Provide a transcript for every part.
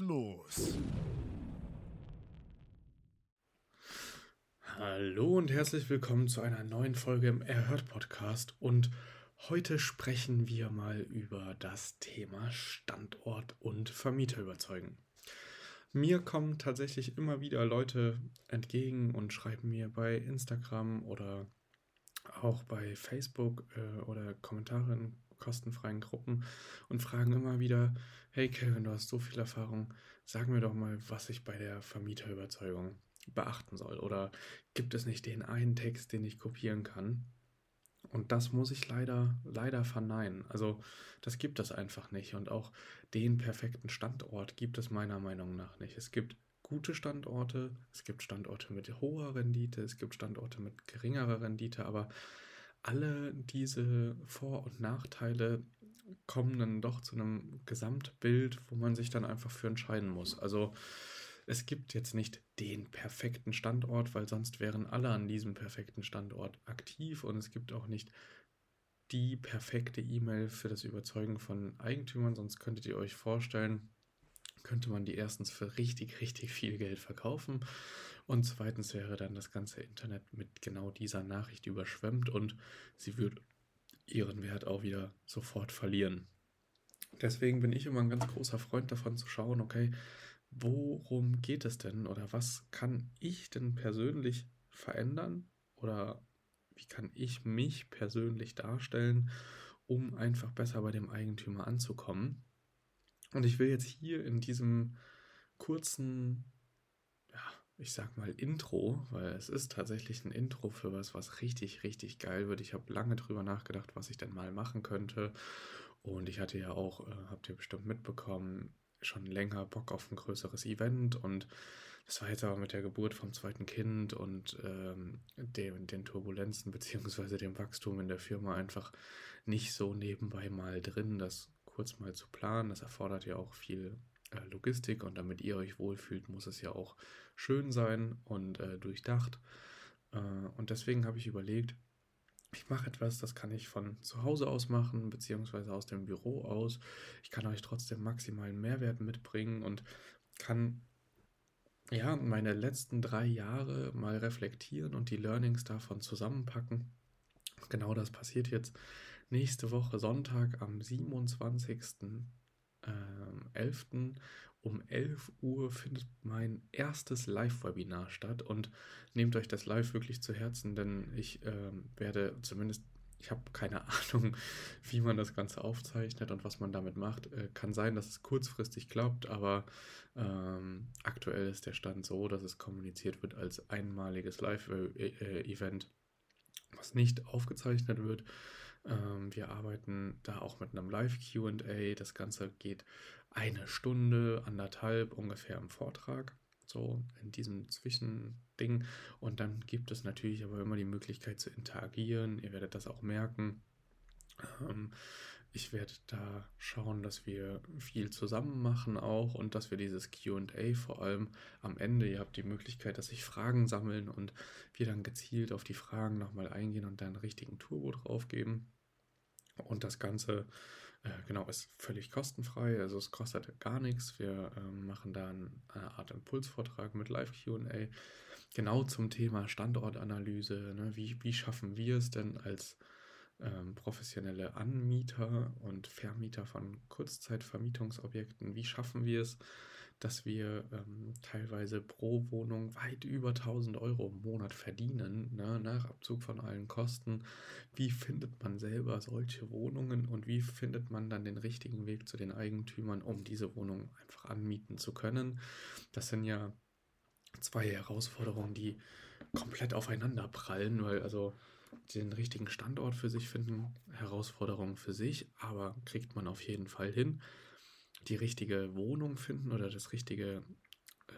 los. Hallo und herzlich willkommen zu einer neuen Folge im Erhört Podcast. Und heute sprechen wir mal über das Thema Standort und Vermieter überzeugen. Mir kommen tatsächlich immer wieder Leute entgegen und schreiben mir bei Instagram oder auch bei Facebook äh, oder Kommentare in kostenfreien Gruppen und fragen immer wieder, hey Kevin, du hast so viel Erfahrung, sag mir doch mal, was ich bei der Vermieterüberzeugung beachten soll. Oder gibt es nicht den einen Text, den ich kopieren kann? Und das muss ich leider, leider verneinen. Also das gibt es einfach nicht. Und auch den perfekten Standort gibt es meiner Meinung nach nicht. Es gibt gute Standorte, es gibt Standorte mit hoher Rendite, es gibt Standorte mit geringerer Rendite, aber alle diese Vor- und Nachteile kommen dann doch zu einem Gesamtbild, wo man sich dann einfach für entscheiden muss. Also es gibt jetzt nicht den perfekten Standort, weil sonst wären alle an diesem perfekten Standort aktiv und es gibt auch nicht die perfekte E-Mail für das Überzeugen von Eigentümern, sonst könntet ihr euch vorstellen, könnte man die erstens für richtig, richtig viel Geld verkaufen und zweitens wäre dann das ganze Internet mit genau dieser Nachricht überschwemmt und sie würde ihren Wert auch wieder sofort verlieren. Deswegen bin ich immer ein ganz großer Freund davon zu schauen, okay, worum geht es denn oder was kann ich denn persönlich verändern oder wie kann ich mich persönlich darstellen, um einfach besser bei dem Eigentümer anzukommen. Und ich will jetzt hier in diesem kurzen, ja, ich sag mal Intro, weil es ist tatsächlich ein Intro für was, was richtig, richtig geil wird. Ich habe lange drüber nachgedacht, was ich denn mal machen könnte. Und ich hatte ja auch, äh, habt ihr bestimmt mitbekommen, schon länger Bock auf ein größeres Event und das war jetzt aber mit der Geburt vom zweiten Kind und ähm, dem, den Turbulenzen beziehungsweise dem Wachstum in der Firma einfach nicht so nebenbei mal drin, das kurz mal zu planen. Das erfordert ja auch viel äh, Logistik und damit ihr euch wohlfühlt, muss es ja auch schön sein und äh, durchdacht. Äh, und deswegen habe ich überlegt, ich mache etwas, das kann ich von zu Hause aus machen, beziehungsweise aus dem Büro aus. Ich kann euch trotzdem maximalen Mehrwert mitbringen und kann ja meine letzten drei Jahre mal reflektieren und die Learnings davon zusammenpacken. Genau das passiert jetzt nächste Woche Sonntag am 27 ähm, 11. um 11 Uhr findet mein erstes Live-Webinar statt und nehmt euch das Live wirklich zu Herzen, denn ich ähm, werde zumindest ich habe keine Ahnung, wie man das Ganze aufzeichnet und was man damit macht. Äh, kann sein, dass es kurzfristig klappt, aber ähm, aktuell ist der Stand so, dass es kommuniziert wird als einmaliges Live-Event, was nicht aufgezeichnet wird. Ähm, wir arbeiten da auch mit einem Live-QA. Das Ganze geht eine Stunde, anderthalb ungefähr im Vortrag. So in diesem Zwischending. Und dann gibt es natürlich aber immer die Möglichkeit zu interagieren. Ihr werdet das auch merken. Ich werde da schauen, dass wir viel zusammen machen auch und dass wir dieses QA vor allem am Ende, ihr habt die Möglichkeit, dass sich Fragen sammeln und wir dann gezielt auf die Fragen nochmal eingehen und dann richtigen Turbo drauf geben. Und das Ganze, äh, genau, ist völlig kostenfrei, also es kostet gar nichts. Wir äh, machen da eine Art Impulsvortrag mit Live-QA, genau zum Thema Standortanalyse. Ne? Wie, wie schaffen wir es denn als ähm, professionelle Anmieter und Vermieter von Kurzzeitvermietungsobjekten, wie schaffen wir es, dass wir ähm, teilweise pro Wohnung weit über 1000 Euro im Monat verdienen, ne, nach Abzug von allen Kosten. Wie findet man selber solche Wohnungen und wie findet man dann den richtigen Weg zu den Eigentümern, um diese Wohnung einfach anmieten zu können? Das sind ja zwei Herausforderungen, die komplett aufeinander prallen, weil also den richtigen Standort für sich finden, Herausforderungen für sich, aber kriegt man auf jeden Fall hin. Die richtige Wohnung finden oder das richtige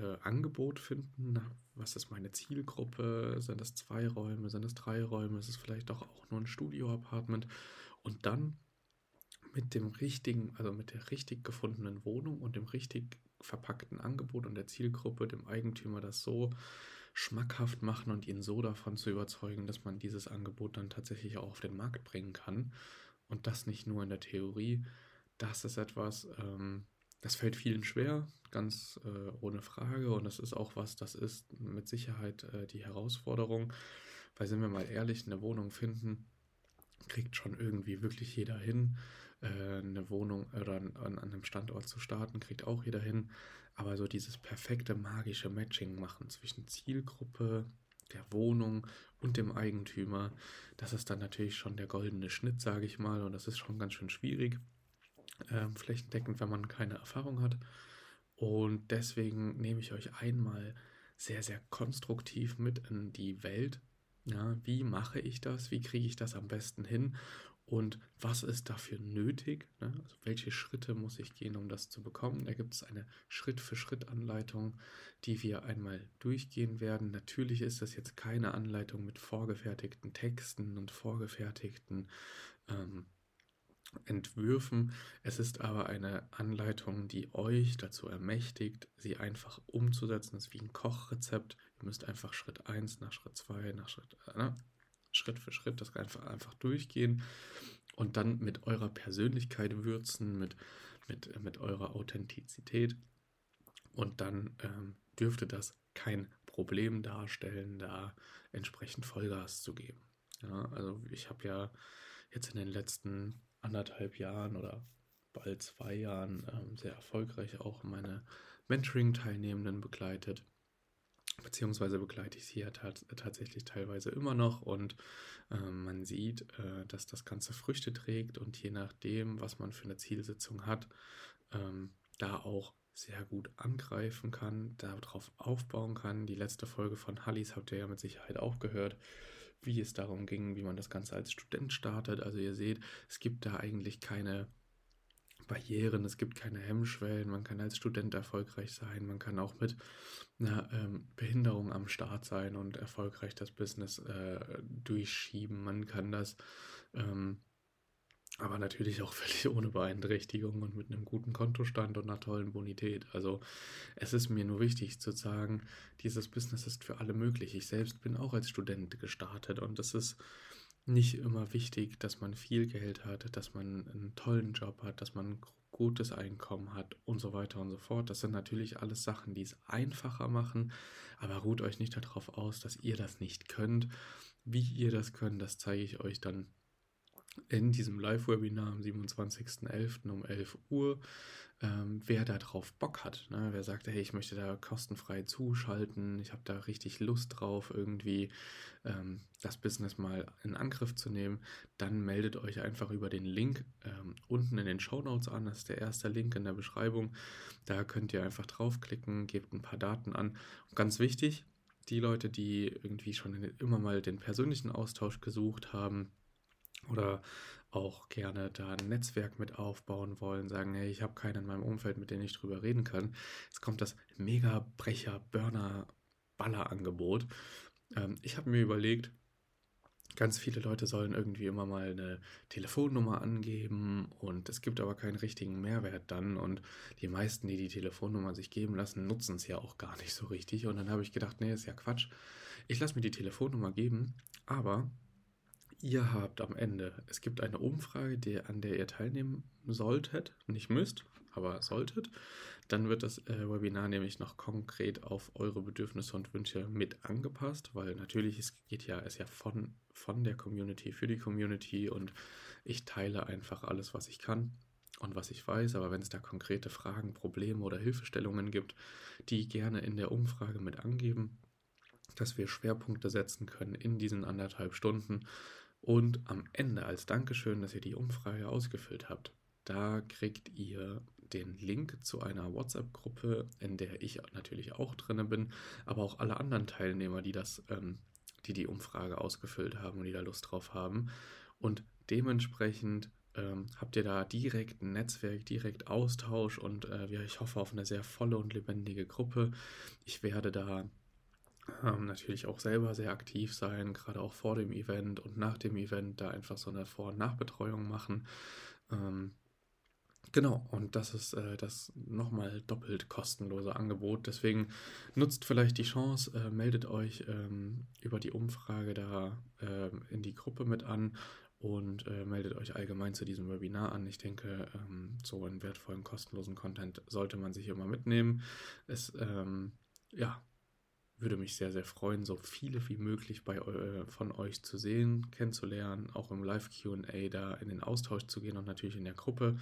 äh, Angebot finden. Was ist meine Zielgruppe? Sind es zwei Räume? Sind es drei Räume? Ist es vielleicht doch auch nur ein Studio-Apartment? Und dann mit dem richtigen, also mit der richtig gefundenen Wohnung und dem richtig verpackten Angebot und der Zielgruppe, dem Eigentümer das so schmackhaft machen und ihn so davon zu überzeugen, dass man dieses Angebot dann tatsächlich auch auf den Markt bringen kann. Und das nicht nur in der Theorie. Das ist etwas, ähm, Das fällt vielen schwer, ganz äh, ohne Frage. Und das ist auch was, das ist mit Sicherheit äh, die Herausforderung. Weil, sind wir mal ehrlich, eine Wohnung finden, kriegt schon irgendwie wirklich jeder hin. Äh, eine Wohnung oder an, an einem Standort zu starten, kriegt auch jeder hin. Aber so dieses perfekte magische Matching machen zwischen Zielgruppe, der Wohnung und dem Eigentümer, das ist dann natürlich schon der goldene Schnitt, sage ich mal. Und das ist schon ganz schön schwierig ähm, flächendeckend, wenn man keine Erfahrung hat. Und deswegen nehme ich euch einmal sehr, sehr konstruktiv mit in die Welt. Ja, wie mache ich das? Wie kriege ich das am besten hin? Und was ist dafür nötig? Ne? Also welche Schritte muss ich gehen, um das zu bekommen? Da gibt es eine Schritt-für-Schritt-Anleitung, die wir einmal durchgehen werden. Natürlich ist das jetzt keine Anleitung mit vorgefertigten Texten und vorgefertigten ähm, Entwürfen. Es ist aber eine Anleitung, die euch dazu ermächtigt, sie einfach umzusetzen. Es ist wie ein Kochrezept. Müsst einfach Schritt 1 nach Schritt 2 nach Schritt, äh, ne? Schritt für Schritt das einfach, einfach durchgehen und dann mit eurer Persönlichkeit würzen, mit, mit, mit eurer Authentizität. Und dann ähm, dürfte das kein Problem darstellen, da entsprechend Vollgas zu geben. Ja, also ich habe ja jetzt in den letzten anderthalb Jahren oder bald zwei Jahren ähm, sehr erfolgreich auch meine Mentoring-Teilnehmenden begleitet. Beziehungsweise begleite ich sie ja tatsächlich teilweise immer noch und äh, man sieht, äh, dass das Ganze Früchte trägt und je nachdem, was man für eine Zielsitzung hat, ähm, da auch sehr gut angreifen kann, darauf aufbauen kann. Die letzte Folge von Hallis habt ihr ja mit Sicherheit auch gehört wie es darum ging, wie man das Ganze als Student startet. Also ihr seht, es gibt da eigentlich keine Barrieren, es gibt keine Hemmschwellen, man kann als Student erfolgreich sein, man kann auch mit einer ähm, Behinderung am Start sein und erfolgreich das Business äh, durchschieben, man kann das ähm, aber natürlich auch völlig ohne Beeinträchtigung und mit einem guten Kontostand und einer tollen Bonität. Also es ist mir nur wichtig zu sagen, dieses Business ist für alle möglich. Ich selbst bin auch als Student gestartet und es ist nicht immer wichtig, dass man viel Geld hat, dass man einen tollen Job hat, dass man ein gutes Einkommen hat und so weiter und so fort. Das sind natürlich alles Sachen, die es einfacher machen, aber ruht euch nicht darauf aus, dass ihr das nicht könnt. Wie ihr das könnt, das zeige ich euch dann in diesem Live-Webinar am 27.11. um 11 Uhr, ähm, wer da drauf Bock hat. Ne? Wer sagt, hey, ich möchte da kostenfrei zuschalten, ich habe da richtig Lust drauf, irgendwie ähm, das Business mal in Angriff zu nehmen, dann meldet euch einfach über den Link ähm, unten in den Show Notes an. Das ist der erste Link in der Beschreibung. Da könnt ihr einfach draufklicken, gebt ein paar Daten an. Und ganz wichtig, die Leute, die irgendwie schon immer mal den persönlichen Austausch gesucht haben, oder auch gerne da ein Netzwerk mit aufbauen wollen, sagen, hey, ich habe keinen in meinem Umfeld, mit dem ich drüber reden kann. Jetzt kommt das Mega-Brecher-Burner-Baller-Angebot. Ähm, ich habe mir überlegt, ganz viele Leute sollen irgendwie immer mal eine Telefonnummer angeben und es gibt aber keinen richtigen Mehrwert dann und die meisten, die die Telefonnummer sich geben lassen, nutzen es ja auch gar nicht so richtig und dann habe ich gedacht, nee, ist ja Quatsch. Ich lasse mir die Telefonnummer geben, aber Ihr habt am Ende, es gibt eine Umfrage, die, an der ihr teilnehmen solltet, nicht müsst, aber solltet. Dann wird das äh, Webinar nämlich noch konkret auf eure Bedürfnisse und Wünsche mit angepasst, weil natürlich es geht ja, es ja von, von der Community für die Community und ich teile einfach alles, was ich kann und was ich weiß. Aber wenn es da konkrete Fragen, Probleme oder Hilfestellungen gibt, die gerne in der Umfrage mit angeben, dass wir Schwerpunkte setzen können in diesen anderthalb Stunden und am Ende als Dankeschön, dass ihr die Umfrage ausgefüllt habt, da kriegt ihr den Link zu einer WhatsApp-Gruppe, in der ich natürlich auch drin bin, aber auch alle anderen Teilnehmer, die das, ähm, die die Umfrage ausgefüllt haben und die da Lust drauf haben. Und dementsprechend ähm, habt ihr da direkt ein Netzwerk, direkt Austausch und äh, ich hoffe auf eine sehr volle und lebendige Gruppe. Ich werde da ähm, natürlich auch selber sehr aktiv sein, gerade auch vor dem Event und nach dem Event da einfach so eine Vor- und Nachbetreuung machen. Ähm, genau, und das ist äh, das nochmal doppelt kostenlose Angebot. Deswegen nutzt vielleicht die Chance, äh, meldet euch ähm, über die Umfrage da äh, in die Gruppe mit an und äh, meldet euch allgemein zu diesem Webinar an. Ich denke, ähm, so einen wertvollen, kostenlosen Content sollte man sich immer mitnehmen. Es, ähm, ja, würde mich sehr, sehr freuen, so viele wie möglich bei, äh, von euch zu sehen, kennenzulernen, auch im Live-QA da in den Austausch zu gehen und natürlich in der Gruppe.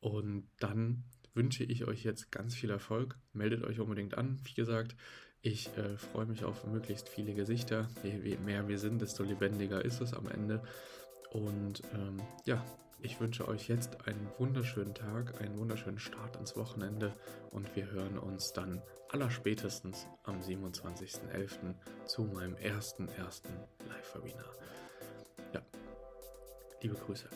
Und dann wünsche ich euch jetzt ganz viel Erfolg. Meldet euch unbedingt an. Wie gesagt, ich äh, freue mich auf möglichst viele Gesichter. Je, je, mehr wir sind, desto lebendiger ist es am Ende. Und ähm, ja, ich wünsche euch jetzt einen wunderschönen Tag, einen wunderschönen Start ins Wochenende und wir hören uns dann allerspätestens am 27.11. zu meinem ersten, ersten Live-Webinar. Ja, liebe Grüße.